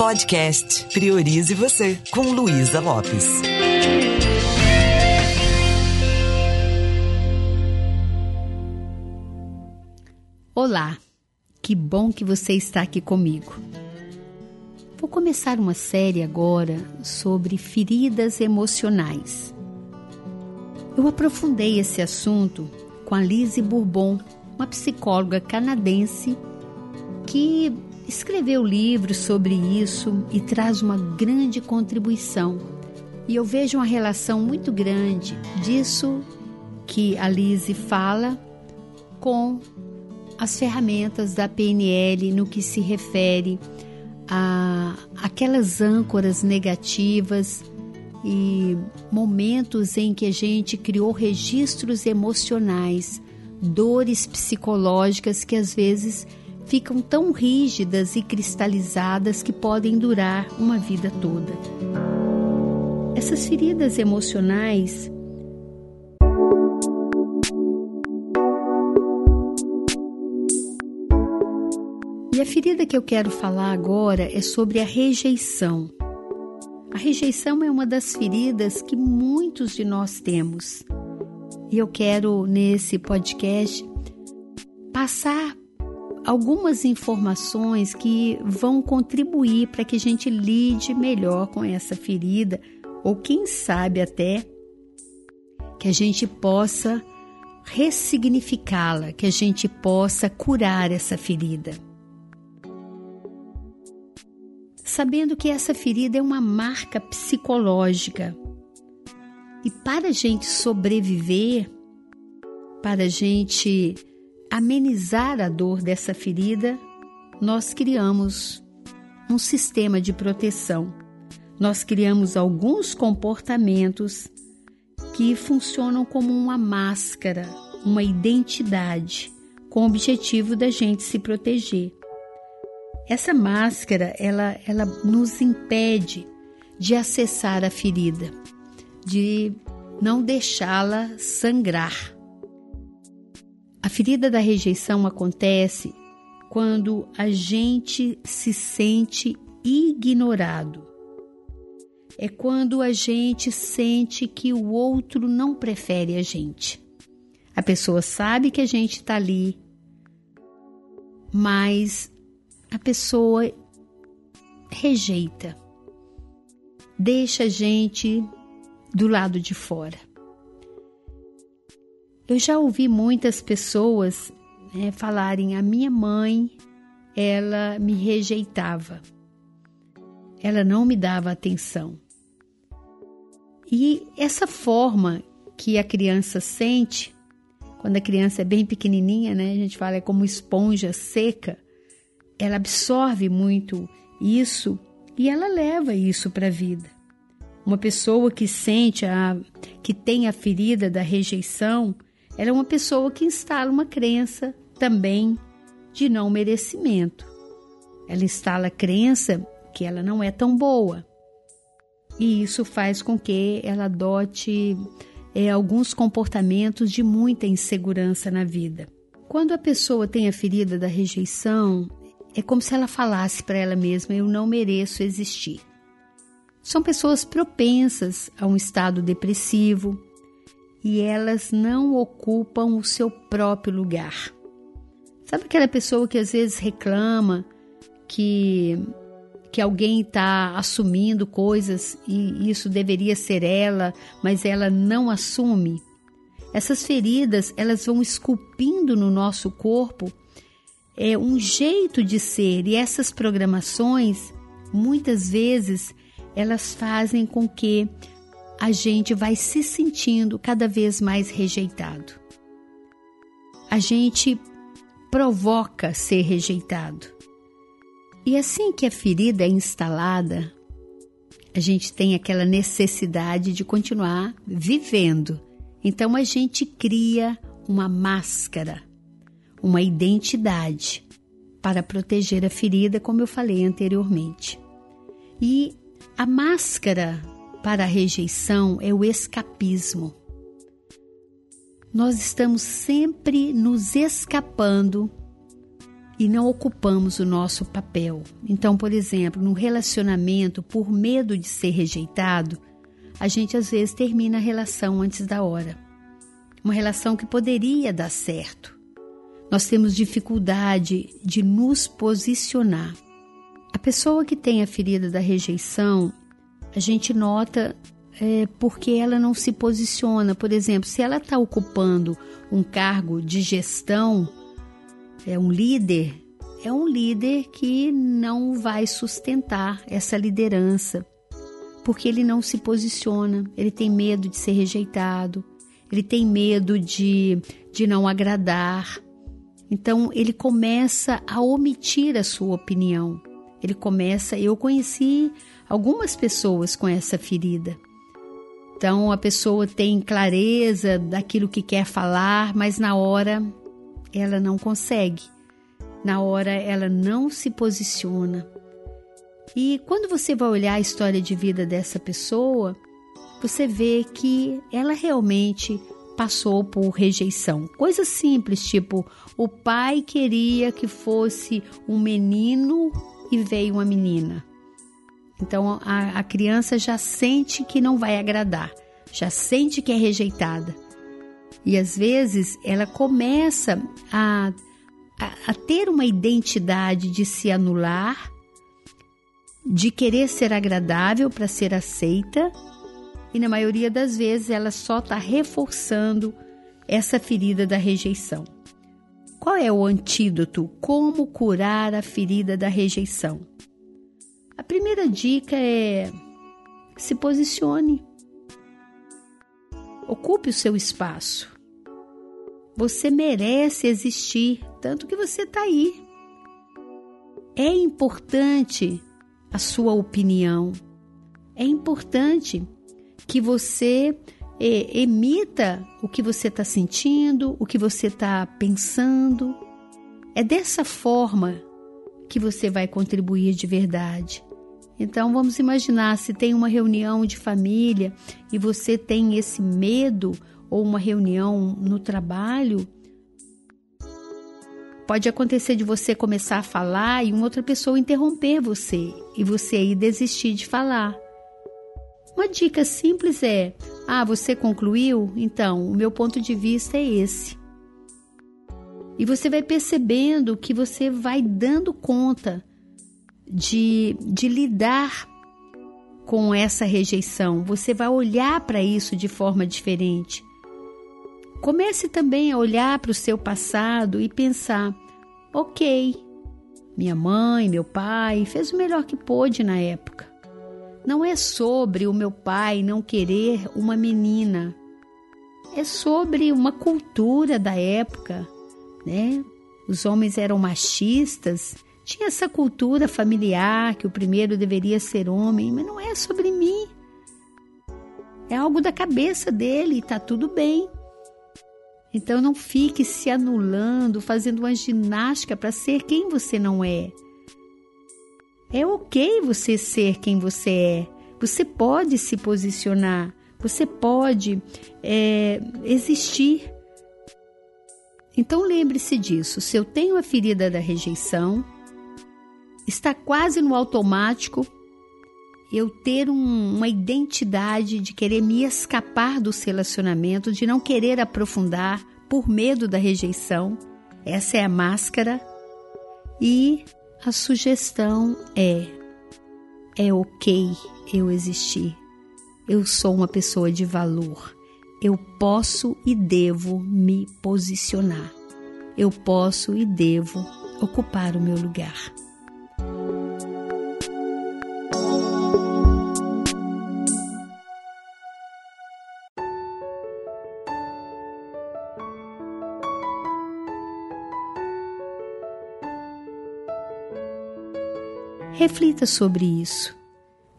Podcast Priorize Você, com Luísa Lopes. Olá, que bom que você está aqui comigo. Vou começar uma série agora sobre feridas emocionais. Eu aprofundei esse assunto com a Lise Bourbon, uma psicóloga canadense que escreveu livros sobre isso e traz uma grande contribuição. E eu vejo uma relação muito grande disso que a Lise fala com as ferramentas da PNL no que se refere a aquelas âncoras negativas e momentos em que a gente criou registros emocionais, dores psicológicas que às vezes ficam tão rígidas e cristalizadas que podem durar uma vida toda. Essas feridas emocionais E a ferida que eu quero falar agora é sobre a rejeição. A rejeição é uma das feridas que muitos de nós temos. E eu quero, nesse podcast, passar algumas informações que vão contribuir para que a gente lide melhor com essa ferida, ou quem sabe até que a gente possa ressignificá-la, que a gente possa curar essa ferida sabendo que essa ferida é uma marca psicológica. E para a gente sobreviver, para a gente amenizar a dor dessa ferida, nós criamos um sistema de proteção. Nós criamos alguns comportamentos que funcionam como uma máscara, uma identidade, com o objetivo da gente se proteger. Essa máscara, ela, ela nos impede de acessar a ferida, de não deixá-la sangrar. Ferida da rejeição acontece quando a gente se sente ignorado. É quando a gente sente que o outro não prefere a gente. A pessoa sabe que a gente está ali, mas a pessoa rejeita, deixa a gente do lado de fora. Eu já ouvi muitas pessoas né, falarem: a minha mãe, ela me rejeitava, ela não me dava atenção. E essa forma que a criança sente, quando a criança é bem pequenininha, né, a gente fala é como esponja seca ela absorve muito isso e ela leva isso para a vida. Uma pessoa que sente a que tem a ferida da rejeição, ela é uma pessoa que instala uma crença também de não merecimento. Ela instala a crença que ela não é tão boa. E isso faz com que ela adote é, alguns comportamentos de muita insegurança na vida. Quando a pessoa tem a ferida da rejeição, é como se ela falasse para ela mesma: Eu não mereço existir. São pessoas propensas a um estado depressivo e elas não ocupam o seu próprio lugar. Sabe aquela pessoa que às vezes reclama que, que alguém está assumindo coisas e isso deveria ser ela, mas ela não assume? Essas feridas, elas vão esculpindo no nosso corpo é um jeito de ser e essas programações muitas vezes elas fazem com que a gente vai se sentindo cada vez mais rejeitado. A gente provoca ser rejeitado. E assim que a ferida é instalada, a gente tem aquela necessidade de continuar vivendo. Então a gente cria uma máscara uma identidade para proteger a ferida, como eu falei anteriormente. E a máscara para a rejeição é o escapismo. Nós estamos sempre nos escapando e não ocupamos o nosso papel. Então, por exemplo, no relacionamento, por medo de ser rejeitado, a gente às vezes termina a relação antes da hora. Uma relação que poderia dar certo. Nós temos dificuldade de nos posicionar. A pessoa que tem a ferida da rejeição, a gente nota é, porque ela não se posiciona. Por exemplo, se ela está ocupando um cargo de gestão, é um líder, é um líder que não vai sustentar essa liderança, porque ele não se posiciona, ele tem medo de ser rejeitado, ele tem medo de, de não agradar. Então ele começa a omitir a sua opinião. Ele começa. Eu conheci algumas pessoas com essa ferida. Então a pessoa tem clareza daquilo que quer falar, mas na hora ela não consegue. Na hora ela não se posiciona. E quando você vai olhar a história de vida dessa pessoa, você vê que ela realmente passou por rejeição. Coisas simples, tipo, o pai queria que fosse um menino e veio uma menina. Então a, a criança já sente que não vai agradar, já sente que é rejeitada. E às vezes ela começa a, a, a ter uma identidade de se anular, de querer ser agradável para ser aceita, e na maioria das vezes ela só está reforçando essa ferida da rejeição. Qual é o antídoto? Como curar a ferida da rejeição? A primeira dica é se posicione. Ocupe o seu espaço. Você merece existir, tanto que você está aí. É importante a sua opinião. É importante que você é, emita o que você está sentindo, o que você está pensando. É dessa forma que você vai contribuir de verdade. Então vamos imaginar se tem uma reunião de família e você tem esse medo ou uma reunião no trabalho, pode acontecer de você começar a falar e uma outra pessoa interromper você e você aí desistir de falar. Uma dica simples é: ah, você concluiu? Então, o meu ponto de vista é esse. E você vai percebendo que você vai dando conta de, de lidar com essa rejeição, você vai olhar para isso de forma diferente. Comece também a olhar para o seu passado e pensar: ok, minha mãe, meu pai fez o melhor que pôde na época. Não é sobre o meu pai não querer uma menina, é sobre uma cultura da época, né? Os homens eram machistas tinha essa cultura familiar que o primeiro deveria ser homem, mas não é sobre mim. É algo da cabeça dele e tá tudo bem. Então não fique se anulando, fazendo uma ginástica para ser quem você não é. É ok você ser quem você é. Você pode se posicionar, você pode é, existir. Então lembre-se disso. Se eu tenho a ferida da rejeição, está quase no automático eu ter um, uma identidade de querer me escapar dos relacionamentos, de não querer aprofundar por medo da rejeição. Essa é a máscara. E a sugestão é: é ok eu existir. Eu sou uma pessoa de valor. Eu posso e devo me posicionar. Eu posso e devo ocupar o meu lugar. Reflita sobre isso.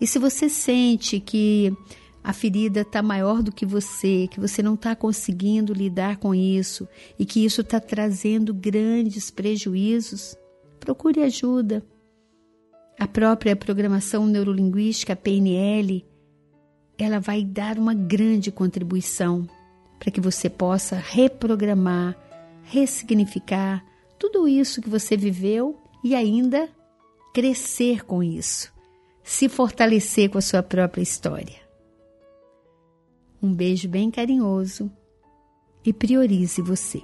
E se você sente que a ferida está maior do que você, que você não está conseguindo lidar com isso e que isso está trazendo grandes prejuízos, procure ajuda. A própria programação neurolinguística, PNL, ela vai dar uma grande contribuição para que você possa reprogramar, ressignificar tudo isso que você viveu e ainda crescer com isso, se fortalecer com a sua própria história. Um beijo bem carinhoso e priorize você.